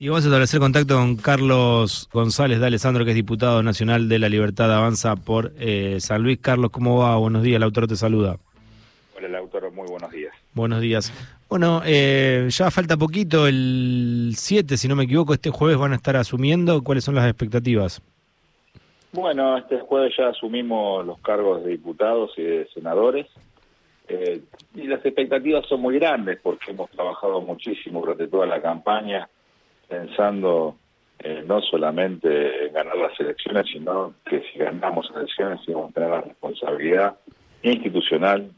Y vamos a establecer contacto con Carlos González de Alessandro, que es diputado nacional de la Libertad Avanza por eh, San Luis. Carlos, ¿cómo va? Buenos días, el autor te saluda. Hola, el autor, muy buenos días. Buenos días. Bueno, eh, ya falta poquito, el 7, si no me equivoco, este jueves van a estar asumiendo. ¿Cuáles son las expectativas? Bueno, este jueves ya asumimos los cargos de diputados y de senadores. Eh, y las expectativas son muy grandes porque hemos trabajado muchísimo durante toda la campaña pensando eh, no solamente en ganar las elecciones, sino que si ganamos elecciones vamos a tener la responsabilidad institucional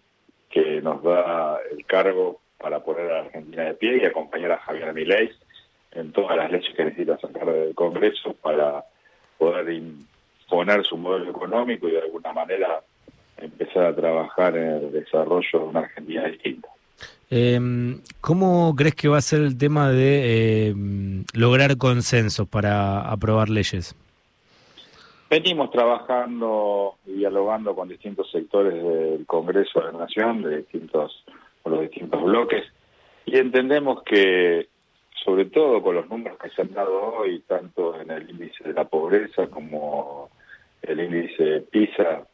que nos da el cargo para poner a la Argentina de pie y acompañar a Javier Milei en todas las leyes que necesita sacar del Congreso para poder imponer su modelo económico y de alguna manera empezar a trabajar en el desarrollo de una Argentina distinta. Eh, ¿Cómo crees que va a ser el tema de eh, lograr consensos para aprobar leyes? Venimos trabajando y dialogando con distintos sectores del Congreso de la Nación, de distintos, con los distintos bloques, y entendemos que, sobre todo con los números que se han dado hoy, tanto en el índice de la pobreza como el índice PISA,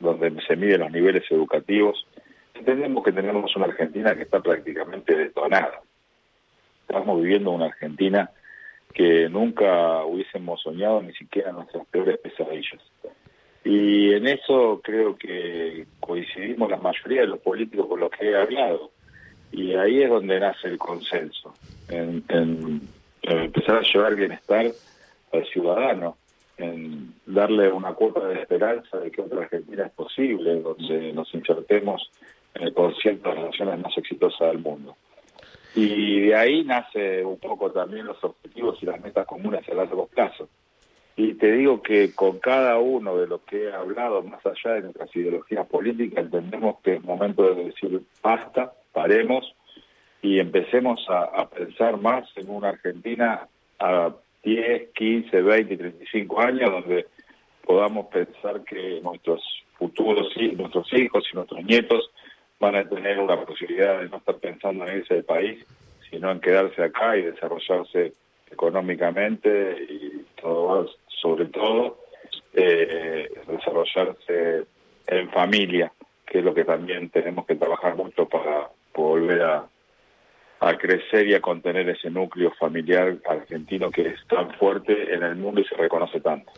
donde se miden los niveles educativos, entendemos que tenemos una Argentina que está prácticamente detonada. Estamos viviendo una Argentina que nunca hubiésemos soñado ni siquiera nuestras peores pesadillas. Y en eso creo que coincidimos la mayoría de los políticos con los que he hablado. Y ahí es donde nace el consenso, en, en empezar a llevar bienestar al ciudadano, en darle una cuota de esperanza de que otra Argentina es posible, donde nos insertemos en el concierto naciones más exitosas del mundo. Y de ahí nace un poco también los objetivos y las metas comunes a largo plazo. Y te digo que con cada uno de los que he hablado, más allá de nuestras ideologías políticas, entendemos que es momento de decir basta, paremos y empecemos a, a pensar más en una Argentina a 10, 15, 20, 35 años, donde podamos pensar que nuestros futuros, nuestros hijos y nuestros nietos van a tener una posibilidad de no estar pensando en irse del país, sino en quedarse acá y desarrollarse económicamente y todo, sobre todo eh, desarrollarse en familia, que es lo que también tenemos que trabajar mucho para volver a, a crecer y a contener ese núcleo familiar argentino que es tan fuerte en el mundo y se reconoce tanto.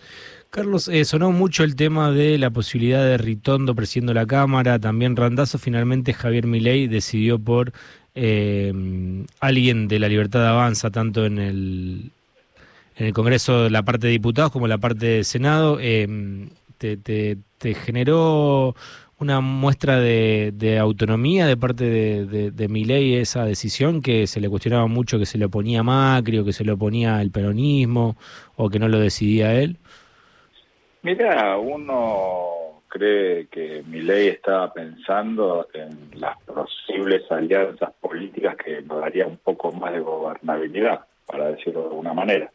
Carlos, eh, sonó mucho el tema de la posibilidad de Ritondo presidiendo la Cámara, también Randazo, finalmente Javier Milei decidió por eh, alguien de la Libertad Avanza, tanto en el, en el Congreso, la parte de diputados como la parte de Senado. Eh, te, te, te, generó una muestra de, autonomía de parte de, de, Milei esa decisión que se le cuestionaba mucho que se le oponía Macri o que se le oponía el peronismo o que no lo decidía él? Mira, uno cree que mi ley está pensando en las posibles alianzas políticas que nos daría un poco más de gobernabilidad, para decirlo de alguna manera.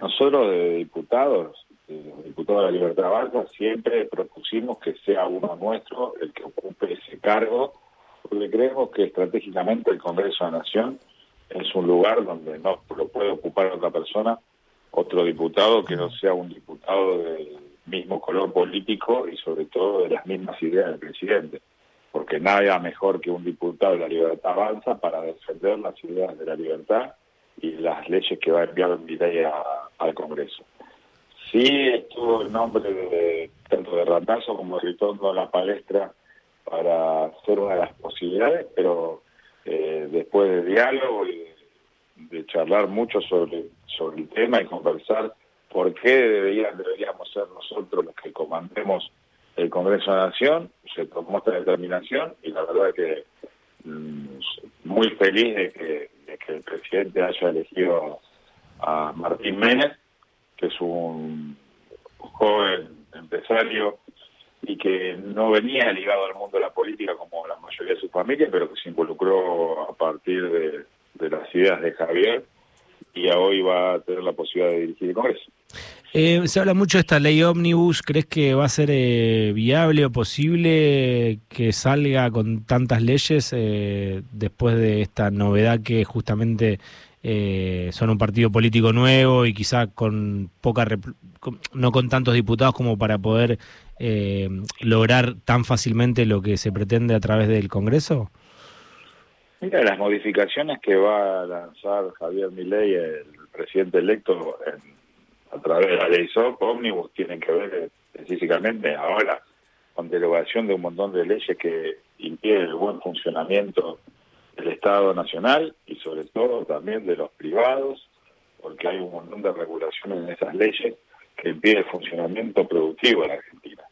Nosotros de diputados, los diputados de la Libertad Avanza, siempre propusimos que sea uno nuestro el que ocupe ese cargo, porque creemos que estratégicamente el Congreso de la Nación es un lugar donde no lo puede ocupar otra persona, otro diputado que no sea un diputado del mismo color político y sobre todo de las mismas ideas del presidente, porque nada mejor que un diputado de la libertad avanza para defender las ideas de la libertad y las leyes que va a enviar ley al Congreso. Sí estuvo el nombre de, tanto de Randazo como de Ritondo en la palestra para ser una de las posibilidades, pero eh, después de diálogo y de, charlar mucho sobre, sobre el tema y conversar por qué deberían, deberíamos ser nosotros los que comandemos el Congreso de la Nación, se tomó esta determinación y la verdad que mmm, muy feliz de que, de que el presidente haya elegido a Martín Menes, que es un joven empresario y que no venía ligado al mundo de la política como la mayoría de su familia, pero que se involucró a partir de, las ideas de Javier y hoy va a tener la posibilidad de dirigir el Congreso. Eh, se habla mucho de esta ley ómnibus, ¿crees que va a ser eh, viable o posible que salga con tantas leyes eh, después de esta novedad que justamente eh, son un partido político nuevo y quizá con poca, no con tantos diputados como para poder eh, lograr tan fácilmente lo que se pretende a través del Congreso? Mira, las modificaciones que va a lanzar Javier Milei, el presidente electo, a través de la ley SOP, ómnibus, tienen que ver específicamente ahora con derogación de un montón de leyes que impiden el buen funcionamiento del Estado Nacional y sobre todo también de los privados, porque hay un montón de regulaciones en esas leyes que impiden el funcionamiento productivo en Argentina.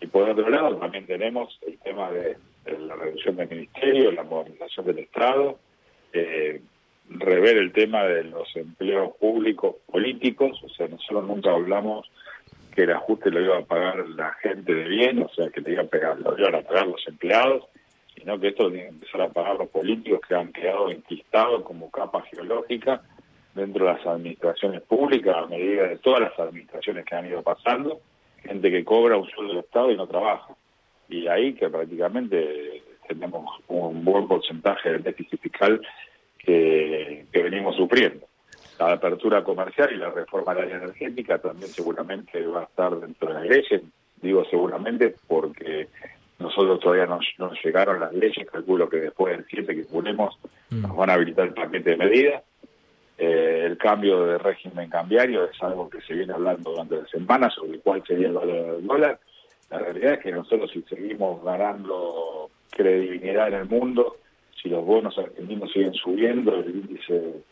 Y por otro lado también tenemos el tema de la reducción del ministerio, la modernización del Estado, eh, rever el tema de los empleos públicos políticos, o sea, nosotros nunca hablamos que el ajuste lo iba a pagar la gente de bien, o sea, que le iban a, pagar, lo iban a pagar los empleados, sino que esto lo tienen que empezar a pagar los políticos que han quedado enquistados como capa geológica dentro de las administraciones públicas a medida de todas las administraciones que han ido pasando, gente que cobra un sueldo del Estado y no trabaja y ahí que prácticamente tenemos un buen porcentaje del déficit fiscal que, venimos sufriendo. La apertura comercial y la reforma de área energética también seguramente va a estar dentro de la leyes, digo seguramente porque nosotros todavía no, nos llegaron las leyes, calculo que después del 7 que ponemos mm. nos van a habilitar el paquete de medidas. Eh, el cambio de régimen cambiario es algo que se viene hablando durante la semana sobre cuál sería el valor del dólar la realidad es que nosotros si seguimos ganando credibilidad en el mundo, si los bonos argentinos siguen subiendo, el índice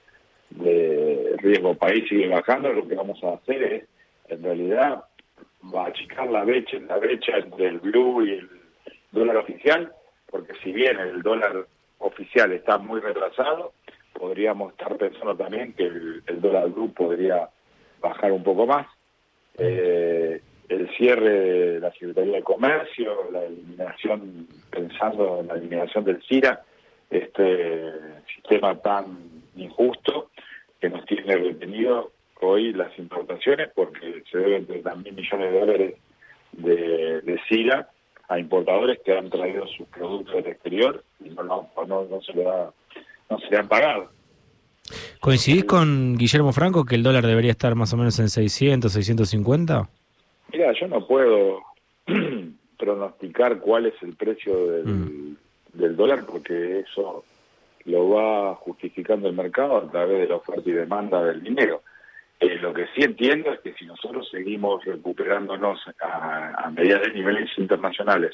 de riesgo país sigue bajando, lo que vamos a hacer es, en realidad, va a achicar la brecha, la brecha entre el blue y el dólar oficial, porque si bien el dólar oficial está muy retrasado, podríamos estar pensando también que el, dólar blue podría bajar un poco más. Eh, el cierre de la Secretaría de Comercio, la eliminación, pensando en la eliminación del CIRA, este sistema tan injusto que nos tiene retenido hoy las importaciones porque se deben de mil millones de dólares de, de CIRA a importadores que han traído sus productos del exterior y no, no, no, se, le no se le han pagado. ¿Coincidís con Guillermo Franco que el dólar debería estar más o menos en 600, 650? Mira, yo no puedo pronosticar cuál es el precio mm. del, dólar porque eso lo va justificando el mercado a través de la oferta y demanda del dinero. Eh, lo que sí entiendo es que si nosotros seguimos recuperándonos a, a medida de niveles internacionales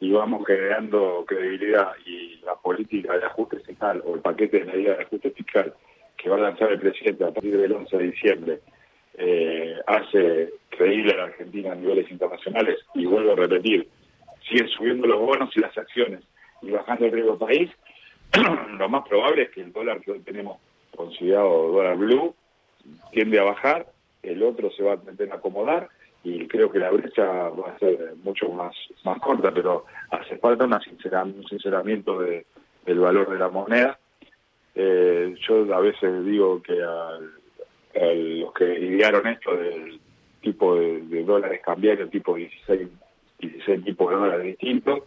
y vamos generando credibilidad y la política de ajuste fiscal o el paquete de medidas de ajuste fiscal que va a lanzar el presidente a partir del 11 de diciembre eh, hace creíble a la Argentina a niveles internacionales, y vuelvo a repetir, siguen subiendo los bonos y las acciones y bajando el riesgo país, lo más probable es que el dólar que hoy tenemos considerado dólar blue tiende a bajar, el otro se va a tener a acomodar y creo que la brecha va a ser mucho más, más corta, pero hace falta una un sinceramiento de, del valor de la moneda. Eh, yo a veces digo que al los que idearon esto del tipo de, dólares cambiarios, tipo 16, 16 tipos de dólares distintos,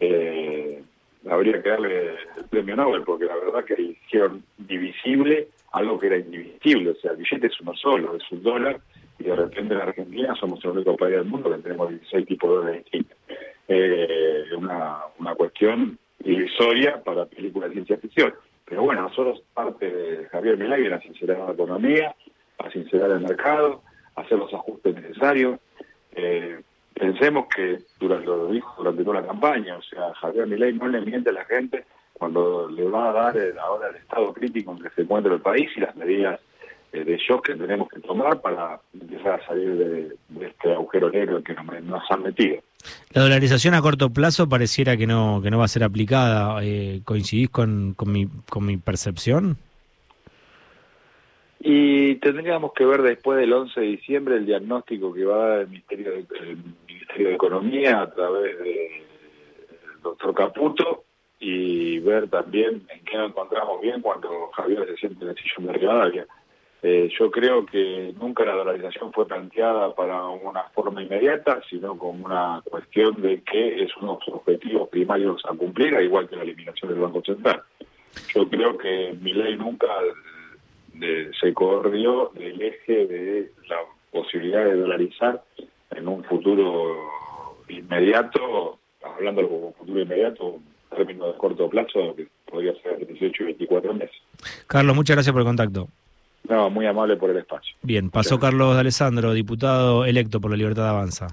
eh, habría que darle el premio Nobel, porque la verdad que hicieron divisible algo que era indivisible, o sea, el billete es uno solo, es un dólar, y de repente en Argentina somos el único país del mundo que tenemos 16 tipos de dólares distintos. Eh, una, una cuestión divisoria para películas de ciencia ficción. Pero bueno, nosotros parte de Javier Milagre la sincerar la economía, a sincerar el mercado, hacer los ajustes necesarios. Eh, pensemos que durante lo dijo durante toda la campaña, o sea, Javier Milei no le miente a la gente cuando le va a dar ahora el estado crítico en que se encuentra el país y las medidas eh, de shock que tenemos que tomar para empezar a salir de, este agujero negro que nos, han metido. La dolarización a corto plazo pareciera que no que no va a ser aplicada. Eh, ¿Coincidís con, con, mi, con mi percepción? Y tendríamos que ver después del 11 de diciembre el diagnóstico que va a dar el Ministerio de, Ministerio de Economía a través del doctor Caputo y ver también en qué nos encontramos bien cuando Javier se siente en el sillón de Rivadavia. Eh, yo creo que nunca la dolarización fue planteada para una forma inmediata, sino como una cuestión de que es unos objetivos primarios a cumplir, igual que la eliminación del Banco Central. Yo creo que mi ley nunca se corrió del eje de la posibilidad de dolarizar en un futuro inmediato, hablando de futuro inmediato, término de corto plazo que podría ser 18 y 24 meses. Carlos, muchas gracias por el contacto. No, muy amable por el espacio. Bien, pasó Carlos Alessandro, diputado electo por la Libertad de Avanza.